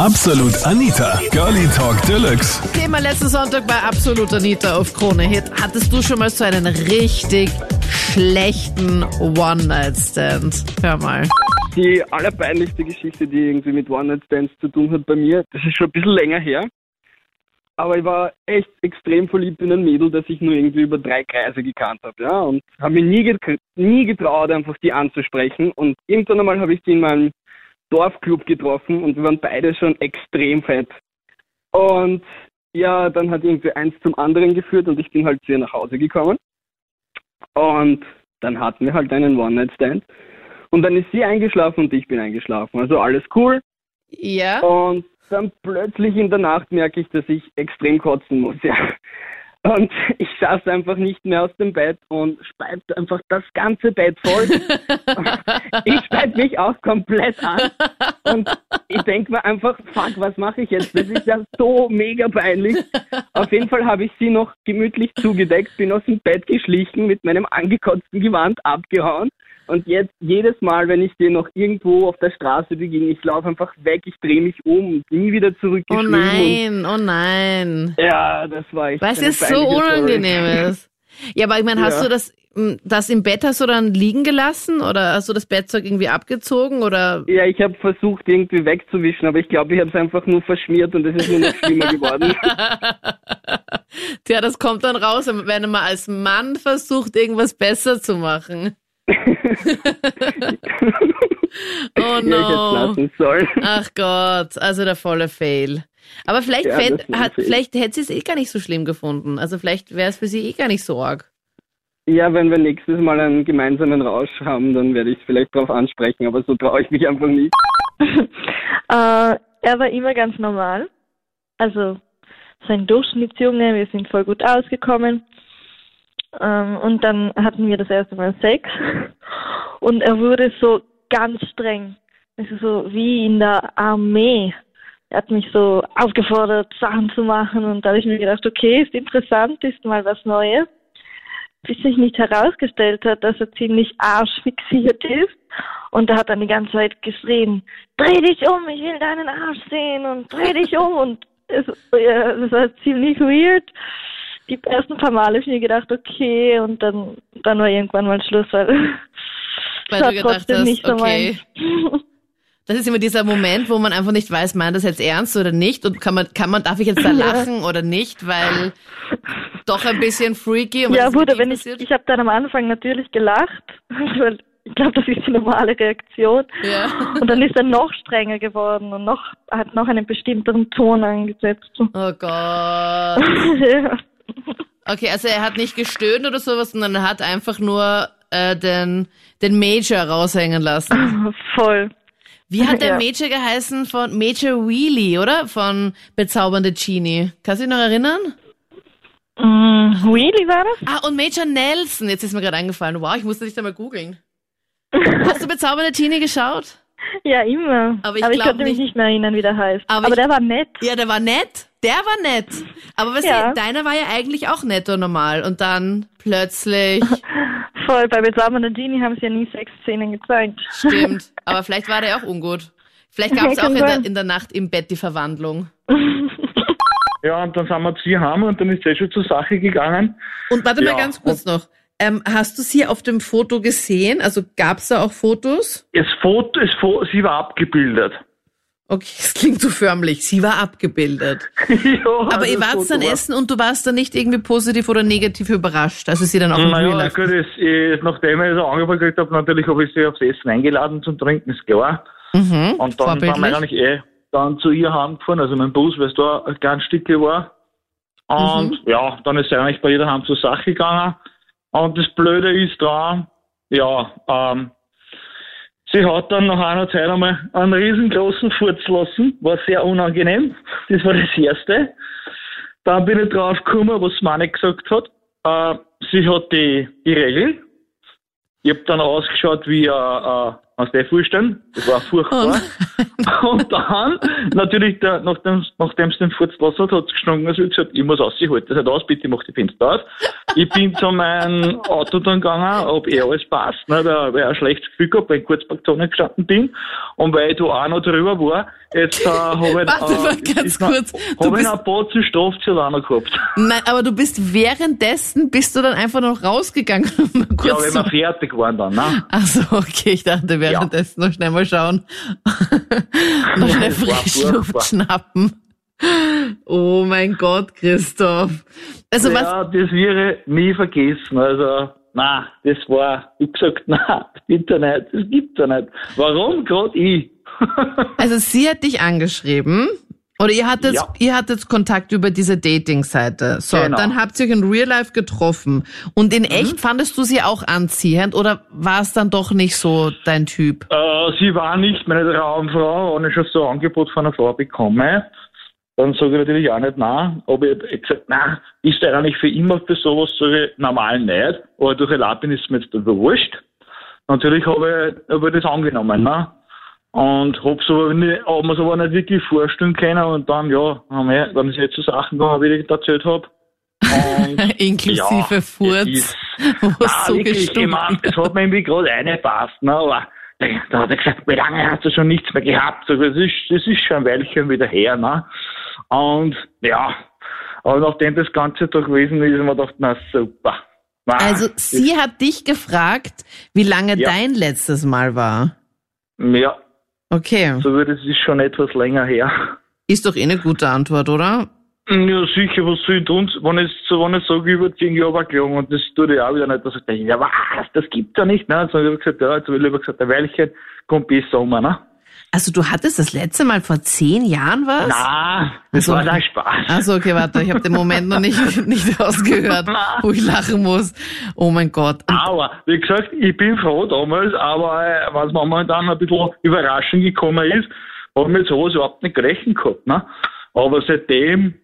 Absolut Anita, Girlie Talk Deluxe. Thema letzten Sonntag bei Absolut Anita auf Krone Hit. Hattest du schon mal so einen richtig schlechten One-Night-Stand? Hör mal. Die allerpeinlichste Geschichte, die irgendwie mit One-Night-Stands zu tun hat bei mir, das ist schon ein bisschen länger her. Aber ich war echt extrem verliebt in ein Mädel, das ich nur irgendwie über drei Kreise gekannt habe, ja. Und habe mir nie, get nie getraut, einfach die anzusprechen. Und irgendwann einmal habe ich die in meinem Dorfclub getroffen und wir waren beide schon extrem fett. Und ja, dann hat irgendwie eins zum anderen geführt und ich bin halt zu ihr nach Hause gekommen. Und dann hatten wir halt einen One-Night-Stand. Und dann ist sie eingeschlafen und ich bin eingeschlafen. Also alles cool. Ja? Und dann plötzlich in der Nacht merke ich, dass ich extrem kotzen muss, ja. Und ich saß einfach nicht mehr aus dem Bett und speit einfach das ganze Bett voll. ich speit mich auch komplett an. Und ich denke mir einfach, fuck, was mache ich jetzt? Das ist ja so mega peinlich. Auf jeden Fall habe ich sie noch gemütlich zugedeckt, bin aus dem Bett geschlichen, mit meinem angekotzten Gewand abgehauen. Und jetzt jedes Mal, wenn ich den noch irgendwo auf der Straße beginne, ich laufe einfach weg, ich drehe mich um und nie wieder zurück. Oh nein, oh nein. Ja, das war echt. Was ist so unangenehm ist. Ja, aber ich meine, hast Ja. du das, m, das im Bett hast du dann liegen gelassen oder hast du das Bettzeug irgendwie abgezogen oder? Ja, ich habe versucht, irgendwie wegzuwischen, aber ich glaube, ich habe es einfach nur verschmiert und es ist nur noch schlimmer geworden. Tja, das kommt dann raus, wenn man als Mann versucht, irgendwas besser zu machen. Oh no. Ach Gott, also der volle Fail. Aber vielleicht, Ja, fänd, hat, Fail. vielleicht hätte sie es eh gar nicht so schlimm gefunden. Also vielleicht wäre es für sie eh gar nicht so arg. Ja, wenn wir nächstes Mal einen gemeinsamen Rausch haben, dann werde ich es vielleicht darauf ansprechen, aber so traue ich mich einfach nicht. Äh, er war immer ganz normal. Also sein Durchschnittsjunge, wir sind voll gut ausgekommen. Ähm, und dann hatten wir das erste Mal Sex. Und er wurde so ganz streng. Also so wie in der Armee. Er hat mich so aufgefordert, Sachen zu machen. Und da habe ich mir gedacht, okay, ist interessant, ist mal was Neues. Bis sich nicht herausgestellt hat, dass er ziemlich arschfixiert ist. Und er hat dann die ganze Zeit geschrien, dreh dich um, ich will deinen Arsch sehen und dreh dich um. Und es, ja, das war ziemlich weird. Die ersten paar Male habe ich mir gedacht, okay, und dann, dann war irgendwann mal Schluss, weil, Weil du gedacht trotzdem hast, nicht so okay. meins. Das ist immer dieser Moment, wo man einfach nicht weiß, meint das jetzt ernst oder nicht und kann man, kann man, darf ich jetzt da lachen oder nicht, weil doch ein bisschen freaky. Und Ja, ihm wenn ich, ich habe dann am Anfang natürlich gelacht, weil ich glaube, das ist die normale Reaktion. Ja. Und dann ist er noch strenger geworden und noch, hat noch einen bestimmteren Ton angesetzt. Oh Gott. ja. Okay, also er hat nicht gestöhnt oder sowas, sondern er hat einfach nur äh, den, den Major raushängen lassen. Voll. Wie hat der Ja. Major geheißen von Major Wheelie, oder? Von Bezaubernde Genie. Kannst du dich noch erinnern? Mm, Wheelie war das? Ah, und Major Nelson. Jetzt ist mir gerade eingefallen. Wow, ich musste dich da mal googeln. Hast du Bezaubernde Genie geschaut? Ja, immer. Aber ich ich glaub konnte mich nicht- nicht mehr erinnern, wie der heißt. Aber Aber, ich- der war nett. Ja, der war nett. Der war nett. Aber was Ja. deiner war ja eigentlich auch nett und normal. Und dann plötzlich, Voll. Bei Bezaubernde Genie haben sie ja nie Sexszenen gezeigt. stimmt. Aber vielleicht war der auch ungut. Vielleicht gab es auch in der, in der Nacht im Bett die Verwandlung. Ja, und dann sind wir zu ihr heim und dann ist es eh schon zur Sache gegangen. Und warte mal Ja, ganz kurz noch. Ähm, hast du sie auf dem Foto gesehen? Also gab es da auch Fotos? Das Foto, das Foto, sie war abgebildet. Okay, es klingt so förmlich. Sie war abgebildet. ja, Aber ihr das wart dann war- essen und du warst dann nicht irgendwie positiv oder negativ überrascht, also sie dann auch im Naja, gut, es, ich, nachdem ich so Angebot gekriegt habe, natürlich habe ich sie aufs Essen eingeladen zum Trinken, ist klar. Mhm, Und dann sind wir eigentlich eh dann zu ihr heimgefahren, also mein Bus, weil es da ein kleines Stückchen war. Und Mhm. ja, dann ist sie eigentlich bei ihr daheim zur Sache gegangen. Und das Blöde ist dran, ja, ähm, sie hat dann nach einer Zeit einmal einen riesengroßen Furz lassen, war sehr unangenehm. Das war das Erste. Dann bin ich drauf gekommen, was Mani gesagt hat. Äh, sie hat die, die Regel. Ich hab dann ausgeschaut wie ein, ein, kannst du dir vorstellen. Das war furchtbar. Und dann, natürlich, der, nachdem, nachdem es den Furz gelassen hat, hat es gestunken, also ich gesagt, ich muss aus, ich halte das halt aus, bitte mach die Fenster aus. Ich bin zu meinem Auto dann gegangen, ob eh alles passt, ne, weil, weil ich ein schlechtes Gefühl gehabt, weil ich in Kurzparkzone gestanden bin. Und weil ich da auch noch drüber war, jetzt äh, habe ich, Warte äh, ganz noch- kurz. Du Hab ich noch ein Batzen Strafzettel auch noch gehabt. Nein, aber du bist währenddessen, bist du dann einfach noch rausgegangen? Ja, kurz wenn zu- wir fertig waren dann, ne? Ach so, okay, ich dachte währenddessen noch schnell mal schauen. noch schnell Frischluft furchtbar. schnappen. Oh mein Gott, Christoph. Also was, ja, das wäre nie vergessen. Also, na, das war, ich gesagt, na, bitte nicht, das gibt's ja nicht. Warum gerade ich? also sie hat dich angeschrieben. Oder ihr hattet, Ja. ihr hattet Kontakt über diese Dating-Seite. So, Genau. dann habt ihr euch in Real Life getroffen. Und in echt fandest du sie auch anziehend oder war es dann doch nicht so dein Typ? Äh, sie war nicht meine Traumfrau, ich schon so ein Angebot von einer Frau bekomme. Dann sage ich natürlich auch nicht nein. Aber ich habe gesagt, nein, ist der eigentlich für immer für sowas, sage ich normal nicht. Aber durch Erlaubnis ist mir jetzt wurscht. Natürlich habe ich, hab ich das angenommen, ne? Und hab's aber nicht, hab mir's aber nicht wirklich vorstellen können und dann, ja, haben wir, dann ist jetzt so Sachen gegangen, wie ich erzählt habe. Inklusive ja, Furz, ist- Nein, so wirklich, ich mein, es hat mir irgendwie gerade reingepasst, ne, aber da hat er gesagt, wie lange hast du schon nichts mehr gehabt? Ich, Das ist, das ist schon ein Weilchen wieder her, ne? Und, ja, aber nachdem das Ganze doch gewesen ist, haben wir gedacht, na super. Na, Also sie hat dich gefragt, wie lange Ja. dein letztes Mal war. Ja, Okay, so wird es ist schon etwas länger her. ist doch eh eine gute Antwort, oder? Ja, sicher, was soll ich tun, wenn ich, so, wenn ich sage, über zehn Jahre war gelogen und das tut ich auch wieder nicht, dass ich denke, ja was, das gibt's ja nicht, ne? Also ich habe gesagt, ja, jetzt habe ich lieber gesagt, ein Weilchen, kommt besser um, ne? Also du hattest das letzte Mal vor zehn Jahren was? Na, das Also- war ein Spaß. Achso, okay, warte, ich habe den Moment noch nicht, nicht rausgehört, wo ich lachen muss. Oh mein Gott. Und, Aber, wie gesagt, ich bin froh damals, aber äh, was dann ein bisschen überraschend gekommen ist, habe ich mit sowas überhaupt nicht gerechnet gehabt. Ne? Aber seitdem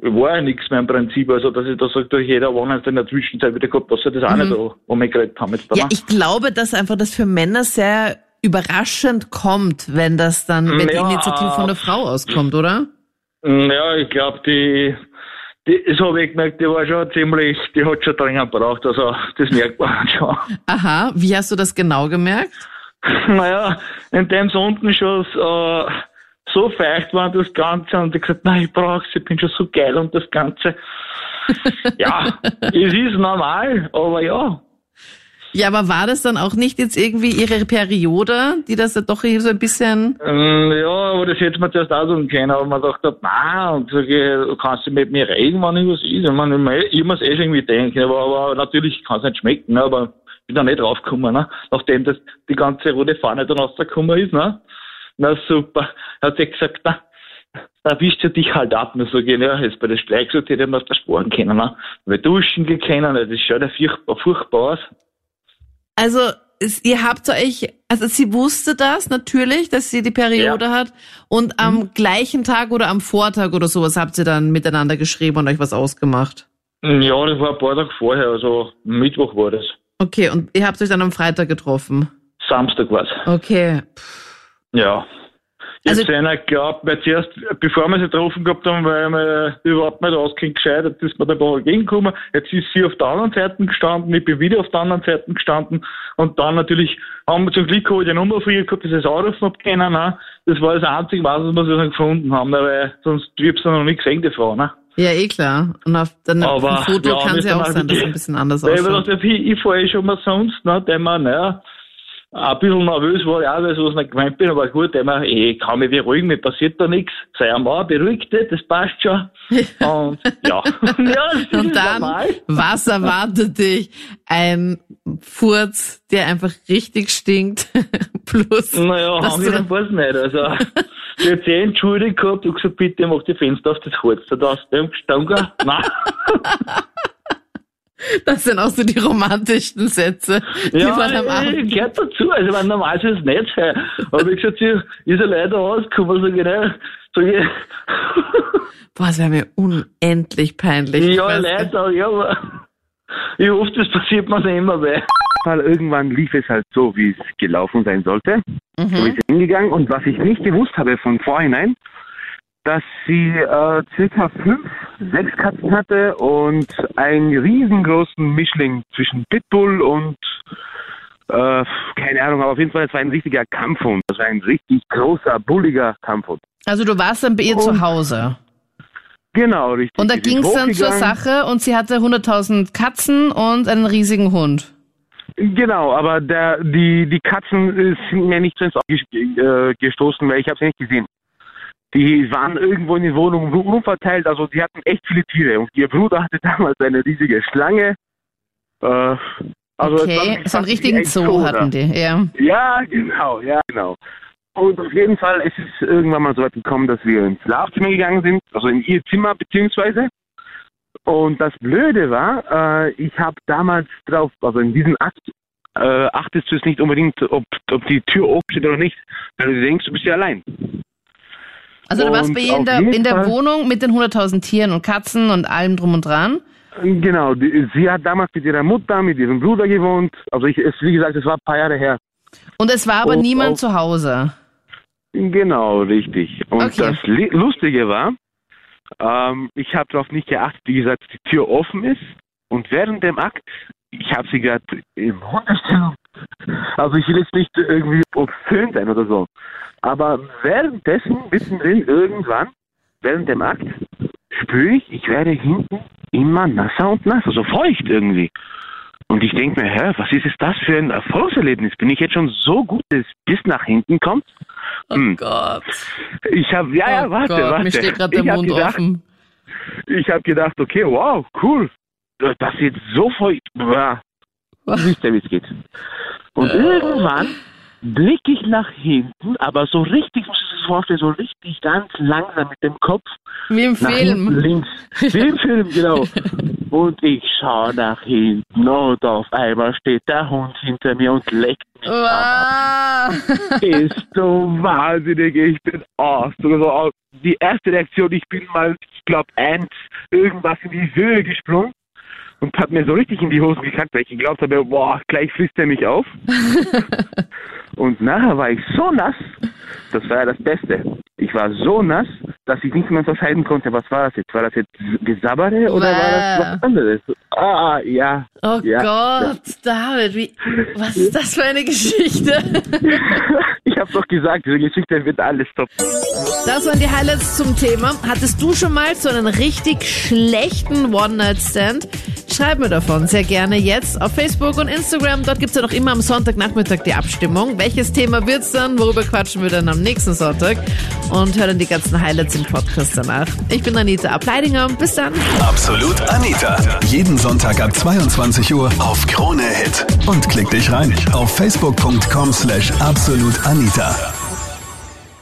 war ja nichts mehr im Prinzip. Also, dass ich da sage, durch jeder One in der Zwischenzeit wieder gehabt, dass sie das auch nicht da um mich geredet haben. Jetzt, ja, ne? ich glaube, dass einfach das für Männer sehr überraschend kommt, wenn das dann, wenn die Ja. Initiative von der Frau auskommt, oder? Ja, ich glaube, die, die, das habe ich gemerkt, die war schon ziemlich, die hat schon dringend gebraucht. Also, das merkt man schon. Aha, wie hast du das genau gemerkt? Naja, indem es unten schon äh, so feucht war, das Ganze, und ich gesagt, nein, ich brauch's, ich bin schon so geil und das Ganze. ja, es ist normal, aber ja. Ja, aber war das dann auch nicht jetzt irgendwie ihre Periode, die das ja doch so ein bisschen... Ähm, ja, aber das hätte man zuerst auch können, aber man dachte, nein, und du kannst du mit mir reden, wenn ich was ist. Ich, meine, ich muss eh schon irgendwie denken, aber, aber natürlich kann es nicht schmecken, ne, aber ich bin da nicht draufgekommen, ne, nachdem das die ganze rote Fahne dann rausgekommen ist, ne. Na super, hat sie gesagt, na, da wischt du dich halt ab. Und so gehen, ja, jetzt bei der gesagt, hätte man das sparen können, ne. Weil duschen gehen können, das schaut ja furchtbar, furchtbar aus. Also, es, ihr habt euch, also sie wusste das natürlich, dass sie die Periode hat und am Mhm. gleichen Tag oder am Vortag oder sowas habt ihr dann miteinander geschrieben und euch was ausgemacht. Ja, das war ein paar Tage vorher, also Mittwoch war das. Okay, und ihr habt euch dann am Freitag getroffen. Samstag war's. Okay. Ja. Jetzt Also- einer glaubt, weil zuerst, bevor wir sie getroffen gehabt haben, weil wir überhaupt nicht auskennt gescheit, jetzt ist mir da ein paar entgegengekommen. Jetzt ist sie auf der anderen Seite gestanden, ich bin wieder auf der anderen Seite gestanden. Und dann natürlich haben wir zum Glück habe ich die Nummer früher gehabt, dass ich es anrufen hab können. Ne? Das war das einzige, was wir dann gefunden haben, ne? weil sonst ich hab's noch nicht gesehen, die Frau. Ne? Ja, eh klar. Und auf, dann auf Aber, dem Foto ja, kann es wir ja auch sein, dass es ein bisschen anders Weil ich ich, fahre eh schon mal sonst, ne? der man, naja, ein bisschen nervös war ich auch, weil ich sowas nicht gemeint bin, aber gut, eh, ich kann mich beruhigen, mir passiert da nichts. Sei einmal beruhigt, das passt schon. Und ja, ja das Und dann, normal. was erwartet dich? Ein Furz, der einfach richtig stinkt. Plus, Naja, haben wir dann- dann was nicht. Also, ich hab eh entschuldigt gehabt und gesagt, bitte mach die Fenster auf das Holz. Da hast du gestanden. Nein. Das sind auch so die romantischen Sätze, die man am ja, Abend gehört dazu. Also, wenn normal soll es nicht. Aber wie gesagt, sie ist ja leider rausgekommen, sag ich, ne, sag ich, Boah, es wäre mir unendlich peinlich. Ich ja, leider, ja, aber ich hoffe, das passiert mir nicht immer, weil Fall irgendwann lief es halt so, wie es gelaufen sein sollte. Mhm. So ist es hingegangen. Und was ich nicht gewusst habe von vorhinein, dass sie äh, circa fünf, sechs Katzen hatte und einen riesengroßen Mischling zwischen Pitbull und äh, keine Ahnung, aber auf jeden Fall, es war ein richtiger Kampfhund. Das war ein richtig großer, bulliger Kampfhund. Also du warst dann bei ihr Und- zu Hause. Genau, richtig. Und da ging es dann zur. Sache und sie hatte 100.000 Katzen und einen riesigen Hund. Genau, aber der, die, die Katzen sind mir nicht so ins Auge äh, gestoßen, weil ich habe sie nicht gesehen. Die waren irgendwo in den Wohnungen rum- rumverteilt, also die hatten echt viele Tiere. Und ihr Bruder hatte damals eine riesige Schlange. Äh, also Okay, so einen richtigen Zoo da. hatten die, ja. Ja, genau, ja, genau. Und auf jeden Fall ist es irgendwann mal so weit gekommen, dass wir ins Schlafzimmer gegangen sind, also in ihr Zimmer beziehungsweise. Und das Blöde war, äh, ich habe damals drauf, also in diesem Akt, äh, achtest du es nicht unbedingt, ob, ob die Tür offen steht oder nicht, weil du denkst, du bist ja allein. Also du warst bei ihr in der, in der Wohnung mit den 100.000 Tieren und Katzen und allem drum und dran. Genau, die, sie hat damals mit ihrer Mutter, mit ihrem Bruder gewohnt. Also ich, es, wie gesagt, es war ein paar Jahre her. Und es war aber Und niemand auf- zu Hause. Genau, richtig. Und Okay. das Lustige war, ähm, ich habe darauf nicht geachtet, wie gesagt, die Tür offen ist. Und während dem Akt, ich habe sie gerade im Hundestellung, also ich will jetzt nicht irgendwie obszön sein oder so, aber währenddessen, mittendrin, irgendwann, während dem Akt, spüre ich, ich werde hinten immer nasser und nasser, so feucht irgendwie. Und ich denke mir, hä, was ist es das für ein Erfolgserlebnis? Bin ich jetzt schon so gut, dass es bis nach hinten kommt? Hm. Gott. Ich habe, ja, ja, oh warte, Gott, warte. mir steht gerade der Mund gedacht, offen. Ich habe gedacht, okay, wow, cool. Das ist jetzt so feucht. Du siehst ja, wie es geht. Und irgendwann blicke ich nach hinten, aber so richtig, muss ich das vorstellen, so richtig ganz langsam mit dem Kopf Wie im nach hinten Film. links. Wie im Film, genau. Und ich schaue nach hinten und auf einmal steht der Hund hinter mir und leckt mich. Wow. Ist so wahnsinnig, ich bin aus. So, aus- die erste Reaktion, ich bin mal, ich glaube, eins, irgendwas in die Höhe gesprungen und hat mir so richtig in die Hosen gekackt, weil ich geglaubt habe, boah, gleich frisst er mich auf. und nachher war ich so nass, das war ja das Beste. Ich war so nass, dass ich nicht mehr unterscheiden konnte, was war das jetzt? War das jetzt Gesabbere oder war das was anderes? Ah, ja. Oh ja, Gott, David, wie, was ist das für eine Geschichte? Ich habe doch gesagt, diese Geschichte wird alles top. Das waren die Highlights zum Thema. Hattest du schon mal so einen richtig schlechten One-Night-Stand? Schreib mir davon sehr gerne jetzt auf Facebook und Instagram. Dort gibt's ja noch immer am Sonntagnachmittag die Abstimmung. Welches Thema wird's dann? Worüber quatschen wir dann am nächsten Sonntag? Und hör dann die ganzen Highlights im Podcast danach. Ich bin Anita Ableidinger. Bis dann. Absolut Anita. Jeden Sonntag ab 22 Uhr auf Krone Hit. Und klick dich rein auf facebook.com slash absolutanita.